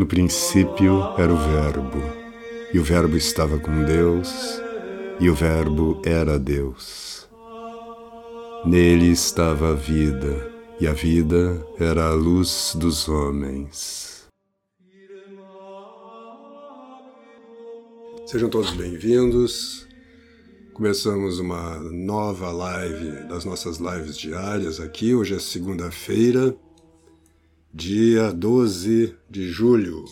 No princípio era o Verbo, e o Verbo estava com Deus, e o Verbo era Deus. Nele estava a vida, e a vida era a luz dos homens. Sejam todos bem-vindos. Começamos uma nova live das nossas lives diárias aqui. Hoje é segunda-feira, dia 12 de julho.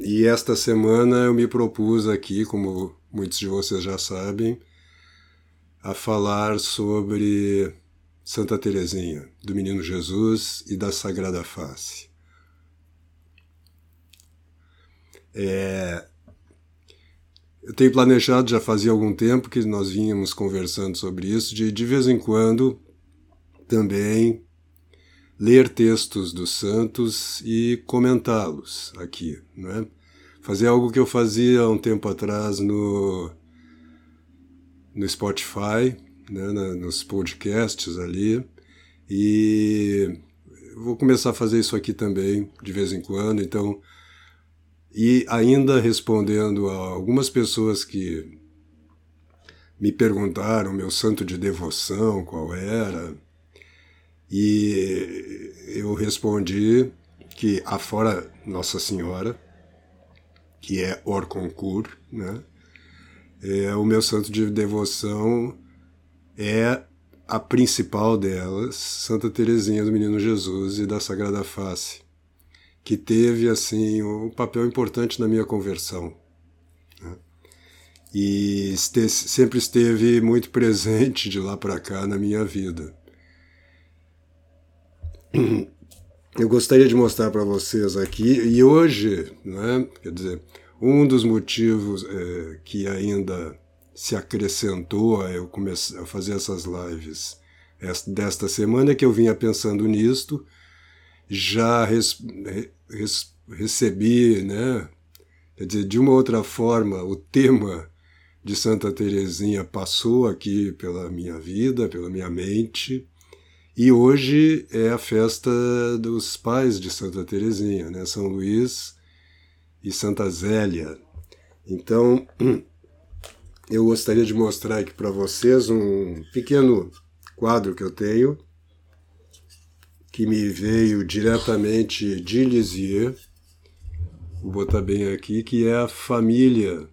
E esta semana eu me propus aqui, como muitos de vocês já sabem, a falar sobre Santa Teresinha, do Menino Jesus e da Sagrada Face. É, eu tenho planejado, já fazia algum tempo que nós vínhamos conversando sobre isso, de de vez em quando também ler textos dos santos e comentá-los aqui, não é? Fazer algo que eu fazia há um tempo atrás no, no Spotify, né, nos podcasts ali, e vou começar a fazer isso aqui também de vez em quando, então, e ainda respondendo a algumas pessoas que me perguntaram meu santo de devoção, qual era, e eu respondi que, afora Nossa Senhora, que é Orconcourt, né? É, o meu santo de devoção é a principal delas, Santa Teresinha do Menino Jesus e da Sagrada Face, que teve assim um papel importante na minha conversão. Né? E este, sempre esteve muito presente de lá para cá na minha vida. Eu gostaria de mostrar para vocês aqui, e hoje, né, quer dizer, um dos motivos é, que ainda se acrescentou a eu começar a fazer essas lives desta semana é que eu vinha pensando nisto, já res, res, recebi, né, quer dizer, de uma outra forma, o tema de Santa Teresinha passou aqui pela minha vida, pela minha mente, e hoje é a festa dos pais de Santa Teresinha, né? São Luís e Santa Zélia. Então, eu gostaria de mostrar aqui para vocês um pequeno quadro que eu tenho, que me veio diretamente de Lisieux. Vou botar bem aqui, que é a família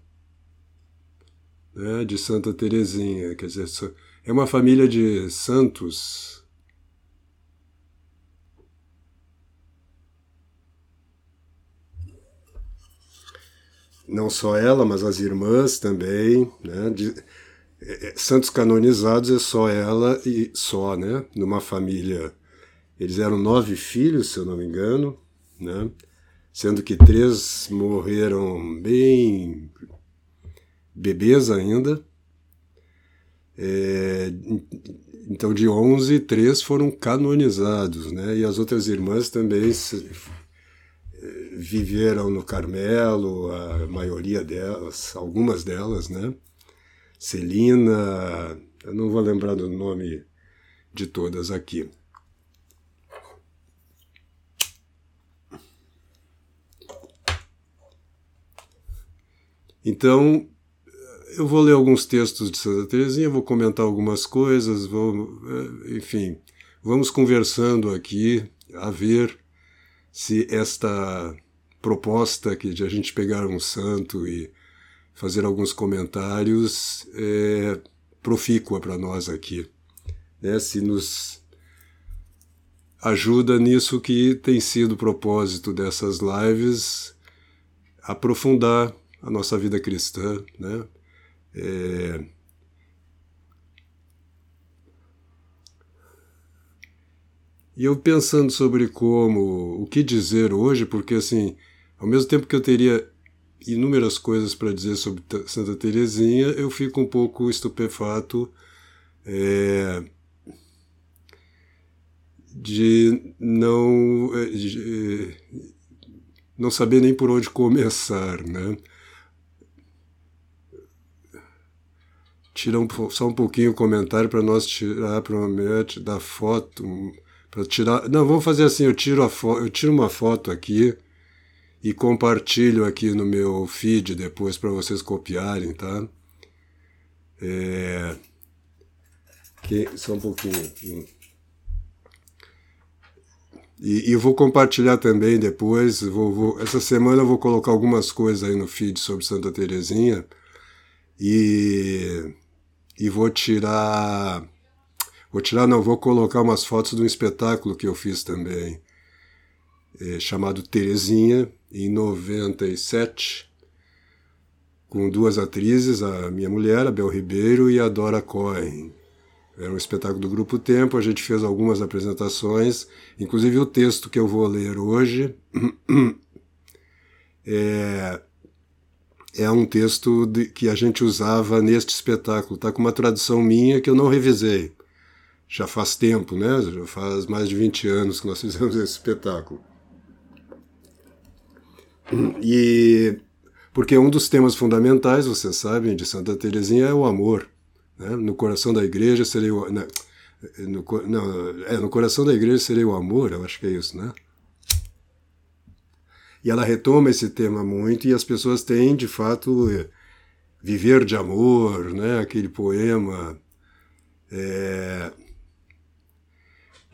né, de Santa Teresinha. Quer dizer, é uma família de santos não só ela, mas as irmãs também, né? De, é, é, santos canonizados é só ela e só, né? Numa família. Eles eram nove filhos, se eu não me engano, né? Sendo que três morreram bem bebês ainda. É, então, de onze, três foram canonizados, né? E as outras irmãs também viveram no Carmelo, a maioria delas, algumas delas, né? Celina, eu não vou lembrar do nome de todas aqui. Então, eu vou ler alguns textos de Santa Teresinha, vou comentar algumas coisas, vou, eh, enfim, vamos conversando aqui a ver se esta proposta que de a gente pegar um santo e fazer alguns comentários é profícua para nós aqui, né? Se nos ajuda nisso que tem sido o propósito dessas lives, aprofundar a nossa vida cristã, né? É, E eu pensando sobre como, o que dizer hoje, porque assim, ao mesmo tempo que eu teria inúmeras coisas para dizer sobre Santa Teresinha, eu fico um pouco estupefato é, de não é, de, não saber nem por onde começar, né? Tira um, só um pouquinho o comentário para nós tirar provavelmente da foto para tirar. Não, vamos fazer assim, eu tiro a fo... eu tiro uma foto aqui e compartilho aqui no meu feed depois para vocês copiarem, tá? É... Que... Só um pouquinho. E, e vou compartilhar também depois. Vou, vou, essa semana eu vou colocar algumas coisas aí no feed sobre Santa Terezinha e, e vou tirar. Vou tirar, não, vou colocar umas fotos de um espetáculo que eu fiz também, é, chamado Terezinha, em 97, com duas atrizes, a minha mulher, a Bel Ribeiro, e a Dora Cohen. Era um espetáculo do Grupo Tempo, a gente fez algumas apresentações, inclusive o texto que eu vou ler hoje é, é um texto de, que a gente usava neste espetáculo. Está com uma tradução minha que eu não revisei. Já faz tempo, né? Já faz mais de 20 anos que nós fizemos esse espetáculo. E porque um dos temas fundamentais, vocês sabem, de Santa Teresinha é o amor. Né? No coração da igreja seria o. No, não, é, no coração da igreja seria o amor, eu acho que é isso, né? E ela retoma esse tema muito, e as pessoas têm, de fato, viver de amor, né? aquele poema. É...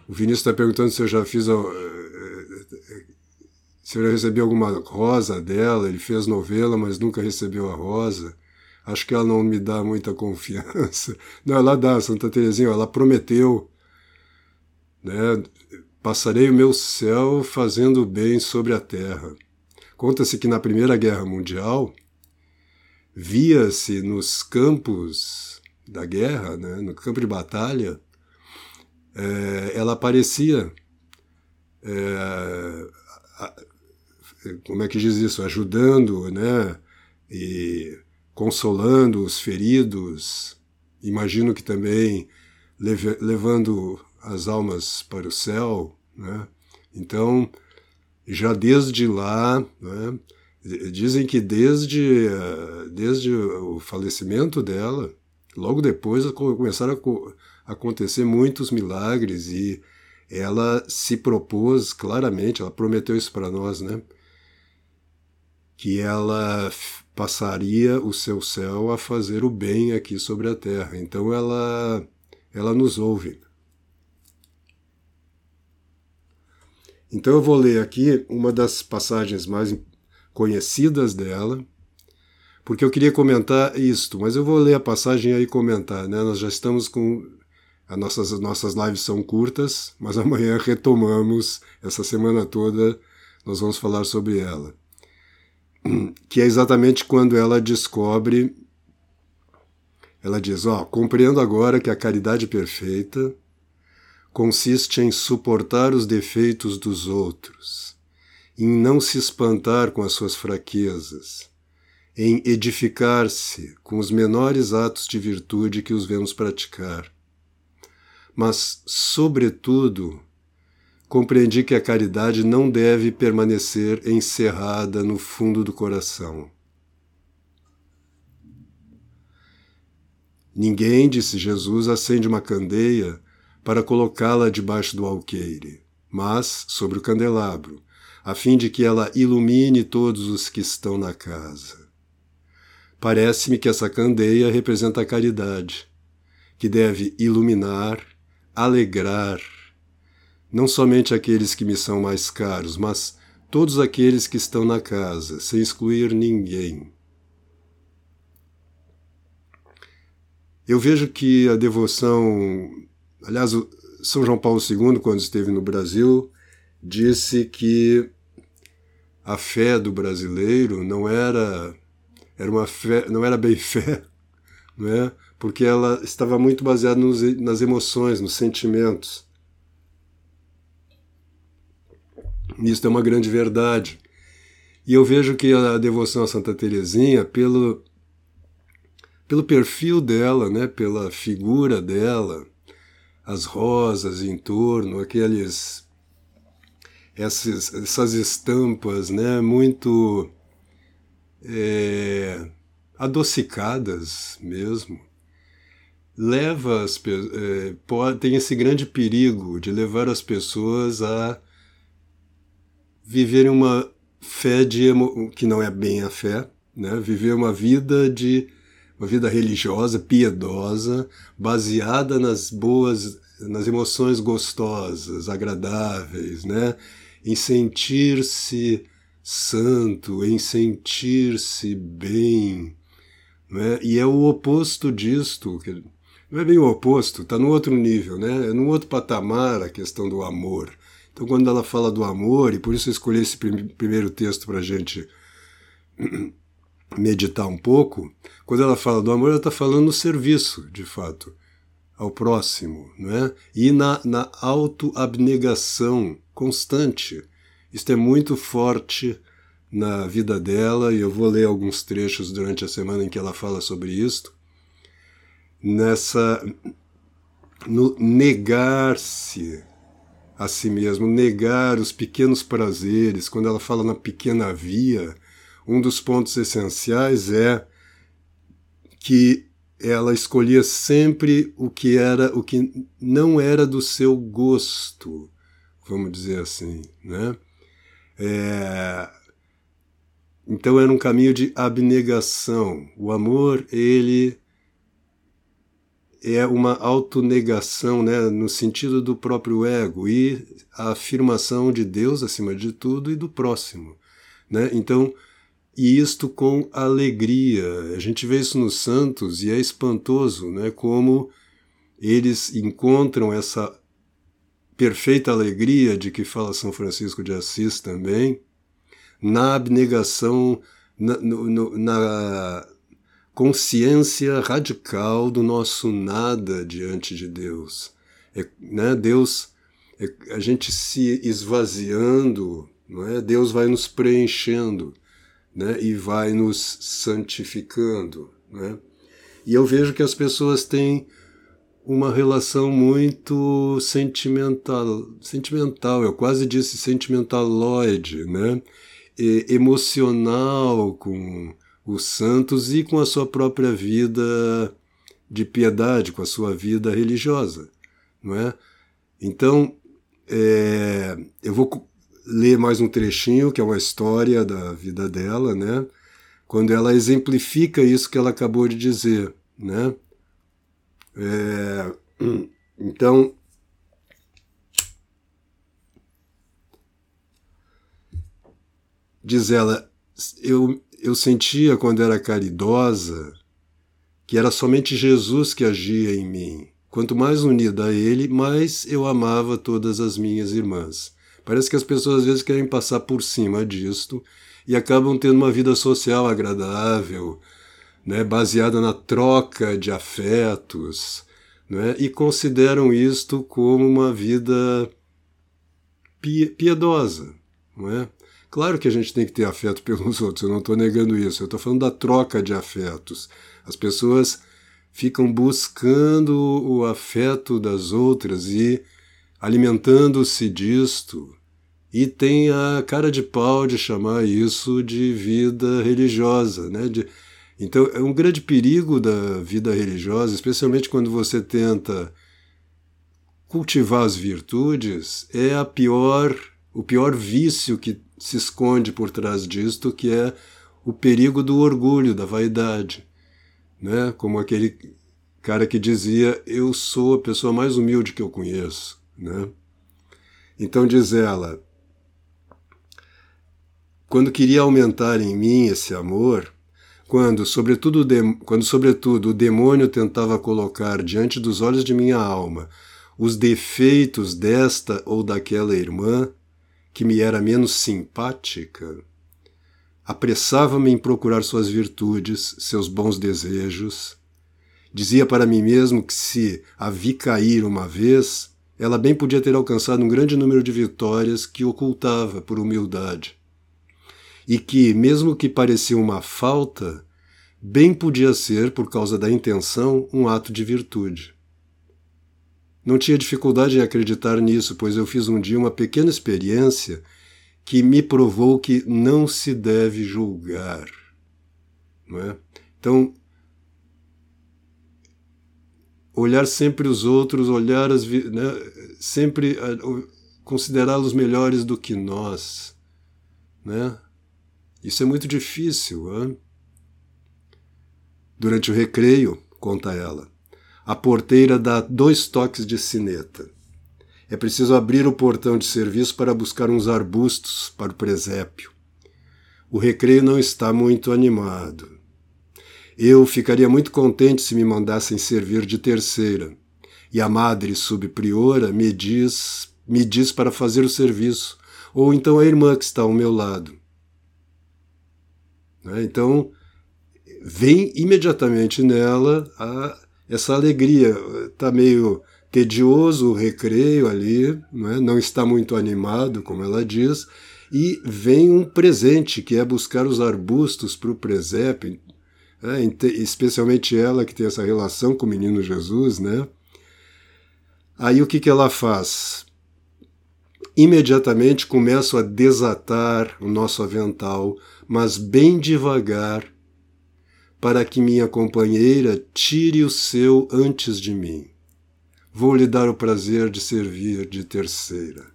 O Vinícius está perguntando se eu já fiz. Se eu já recebi alguma rosa dela, ele fez novela, mas nunca recebeu a rosa acho que ela não me dá muita confiança. Não, ela dá, Santa Teresinha, ela prometeu, né? Passarei o meu céu fazendo bem sobre a terra. Conta-se que na Primeira Guerra Mundial via-se nos campos da guerra, né, no campo de batalha, é, ela aparecia, é, como é que diz isso, ajudando, né, e consolando os feridos, imagino que também levando as almas para o céu. Né? Então, já desde lá, né, dizem que desde, desde o falecimento dela, logo depois começaram a acontecer muitos milagres e ela se propôs claramente, ela prometeu isso para nós, né? Que ela passaria o seu céu a fazer o bem aqui sobre a terra. Então ela, ela nos ouve. Então eu vou ler aqui uma das passagens mais conhecidas dela, porque eu queria comentar isto, mas eu vou ler a passagem aí e comentar, né? Nós já estamos com as nossas, as nossas lives são curtas, mas amanhã retomamos essa semana toda, nós vamos falar sobre ela que é exatamente quando ela descobre. Ela diz: Ó, compreendo agora que a caridade perfeita consiste em suportar os defeitos dos outros, em não se espantar com as suas fraquezas, em edificar-se com os menores atos de virtude que os vemos praticar. Mas, sobretudo, compreendi que a caridade não deve permanecer encerrada no fundo do coração. Ninguém, disse Jesus, acende uma candeia para colocá-la debaixo do alqueire, mas sobre o candelabro, a fim de que ela ilumine todos os que estão na casa. Parece-me que essa candeia representa a caridade, que deve iluminar, alegrar, não somente aqueles que me são mais caros, mas todos aqueles que estão na casa, sem excluir ninguém. Eu vejo que a devoção, aliás, São João Paulo II, quando esteve no Brasil, disse que a fé do brasileiro não era era uma fé, não era bem fé, não é? Porque ela estava muito baseada nos, nas emoções, nos sentimentos. Isso é uma grande verdade. E eu vejo que a devoção a Santa Teresinha, pelo, pelo perfil dela, né, pela figura dela, as rosas em torno, aqueles essas, essas estampas, né, muito é, adocicadas mesmo, leva as é, pode, tem esse grande perigo de levar as pessoas a viverem uma fé de emo... que não é bem a fé, né? Viver uma vida de uma vida religiosa, piedosa, baseada nas boas, nas emoções gostosas, agradáveis, né? Em sentir-se santo, em sentir-se bem, né? E é o oposto disto, não é bem o oposto, está no outro nível, né? É no outro patamar a questão do amor. Então, quando ela fala do amor, e por isso eu escolhi esse prim primeiro texto para a gente meditar um pouco, quando ela fala do amor, ela está falando no serviço, de fato, ao próximo, não é? E na, na autoabnegação constante. Isto é muito forte na vida dela, e eu vou ler alguns trechos durante a semana em que ela fala sobre isto. Nessa. no negar-se a si mesmo, negar os pequenos prazeres. Quando ela fala na pequena via, um dos pontos essenciais é que ela escolhia sempre o que era o que não era do seu gosto, vamos dizer assim, né? É, então era um caminho de abnegação. O amor, ele é uma autonegação, né, no sentido do próprio ego e a afirmação de Deus acima de tudo e do próximo, né? Então, e isto com alegria. A gente vê isso nos santos e é espantoso, né, como eles encontram essa perfeita alegria de que fala São Francisco de Assis também, na abnegação, na, no, na consciência radical do nosso nada diante de Deus. É, né? Deus, é, a gente se esvaziando, não é? Deus vai nos preenchendo né? e vai nos santificando. Né? E eu vejo que as pessoas têm uma relação muito sentimental, sentimental, eu quase disse sentimentaloide, né? E, emocional com os santos e com a sua própria vida de piedade, com a sua vida religiosa, não é? Então, é, eu vou ler mais um trechinho, que é uma história da vida dela, né? Quando ela exemplifica isso que ela acabou de dizer, né? É, então, diz ela, eu, eu sentia quando era caridosa que era somente Jesus que agia em mim. Quanto mais unida a Ele, mais eu amava todas as minhas irmãs. Parece que as pessoas às vezes querem passar por cima disto e acabam tendo uma vida social agradável, né, baseada na troca de afetos, né, e consideram isto como uma vida piedosa. Não é? Claro que a gente tem que ter afeto pelos outros, eu não estou negando isso, eu estou falando da troca de afetos. As pessoas ficam buscando o afeto das outras e alimentando-se disto, e tem a cara de pau de chamar isso de vida religiosa, né? De, então é um grande perigo da vida religiosa, especialmente quando você tenta cultivar as virtudes, é a pior, o pior vício que se esconde por trás disto, que é o perigo do orgulho, da vaidade, né? Como aquele cara que dizia: "Eu sou a pessoa mais humilde que eu conheço", né? Então diz ela: quando queria aumentar em mim esse amor, quando sobretudo, quando, sobretudo, o demônio tentava colocar diante dos olhos de minha alma os defeitos desta ou daquela irmã, que me era menos simpática, apressava-me em procurar suas virtudes, seus bons desejos. Dizia para mim mesmo que se a vi cair uma vez, ela bem podia ter alcançado um grande número de vitórias que ocultava por humildade e que, mesmo que parecia uma falta, bem podia ser, por causa da intenção, um ato de virtude. Não tinha dificuldade em acreditar nisso, pois eu fiz um dia uma pequena experiência que me provou que não se deve julgar. É? Então, olhar sempre os outros, olhar as, né, sempre considerá-los melhores do que nós, né? Isso é muito difícil. Hein? Durante o recreio, conta ela, a porteira dá dois toques de sineta. É preciso abrir o portão de serviço para buscar uns arbustos para o presépio. O recreio não está muito animado. Eu ficaria muito contente se me mandassem servir de terceira. E a madre subpriora me diz, me diz para fazer o serviço, ou então a irmã que está ao meu lado. Né? Então, vem imediatamente nela a, essa alegria. Está meio tedioso o recreio ali, não, é? não está muito animado, como ela diz, e vem um presente que é buscar os arbustos para o presépio, é, especialmente ela que tem essa relação com o menino Jesus, né? Aí o que, que ela faz? Imediatamente começo a desatar o nosso avental, mas bem devagar, para que minha companheira tire o seu antes de mim. Vou lhe dar o prazer de servir de terceira.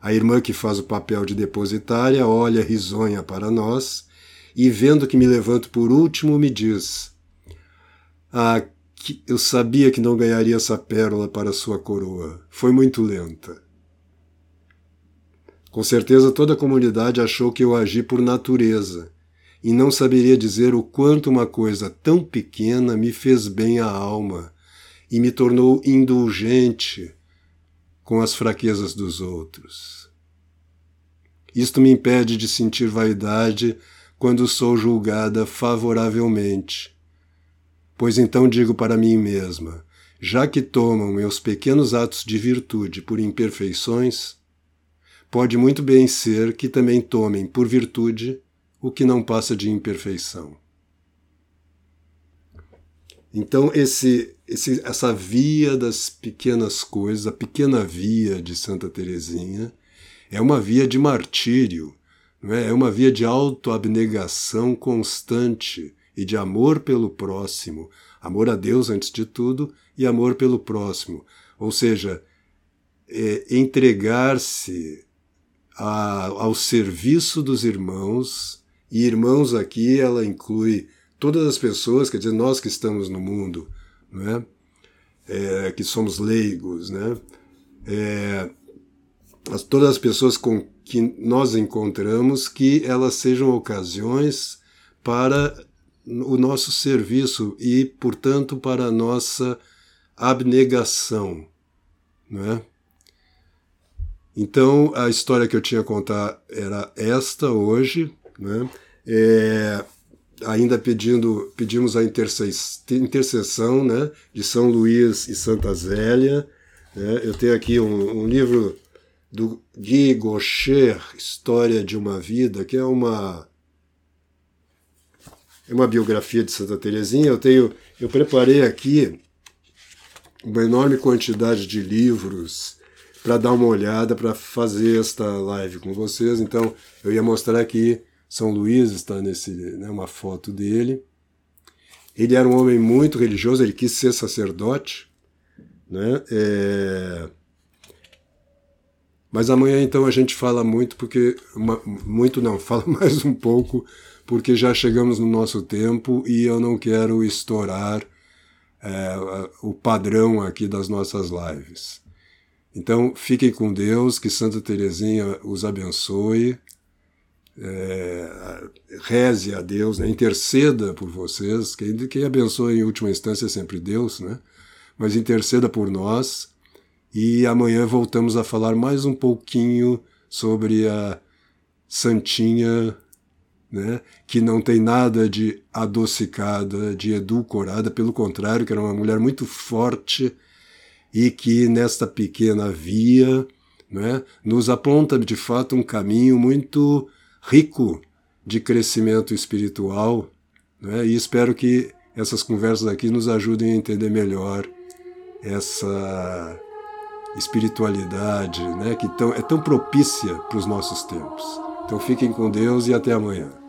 A irmã que faz o papel de depositária olha risonha para nós e, vendo que me levanto por último, me diz: Ah, eu sabia que não ganharia essa pérola para sua coroa. Foi muito lenta. Com certeza toda a comunidade achou que eu agi por natureza e não saberia dizer o quanto uma coisa tão pequena me fez bem à alma e me tornou indulgente com as fraquezas dos outros. Isto me impede de sentir vaidade quando sou julgada favoravelmente. Pois então digo para mim mesma: já que tomam meus pequenos atos de virtude por imperfeições, pode muito bem ser que também tomem por virtude o que não passa de imperfeição. Então, esse, esse, essa via das pequenas coisas, a pequena via de Santa Teresinha, é uma via de martírio, é? é uma via de autoabnegação constante e de amor pelo próximo, amor a Deus antes de tudo e amor pelo próximo. Ou seja, é entregar-se ao serviço dos irmãos, e irmãos aqui ela inclui todas as pessoas, quer dizer, nós que estamos no mundo, né? É, que somos leigos, né? É, as, todas as pessoas com que nós encontramos, que elas sejam ocasiões para o nosso serviço e, portanto, para a nossa abnegação, né? Então, a história que eu tinha a contar era esta hoje, né? É, ainda pedindo, pedimos a intercessão né, de São Luís e Santa Zélia. Né? Eu tenho aqui um, um, livro do Guy Gaucher, História de uma Vida, que é uma é uma biografia de Santa Teresinha. Eu tenho, eu preparei aqui uma enorme quantidade de livros para dar uma olhada, para fazer esta live com vocês. Então, eu ia mostrar aqui São Luís, está nesse, né, uma foto dele. Ele era um homem muito religioso, ele quis ser sacerdote, né? É... Mas amanhã então a gente fala muito porque muito não, fala mais um pouco porque já chegamos no nosso tempo e eu não quero estourar é, o padrão aqui das nossas lives. Então, fiquem com Deus, que Santa Teresinha os abençoe, é, reze a Deus, né? interceda por vocês, quem, quem abençoa em última instância é sempre Deus, né? mas interceda por nós, e amanhã voltamos a falar mais um pouquinho sobre a Santinha, né? que não tem nada de adocicada, de edulcorada, pelo contrário, que era uma mulher muito forte, e que nesta pequena via né, nos aponta de fato um caminho muito rico de crescimento espiritual. Né, e espero que essas conversas aqui nos ajudem a entender melhor essa espiritualidade né, que tão, é tão propícia para os nossos tempos. Então fiquem com Deus e até amanhã.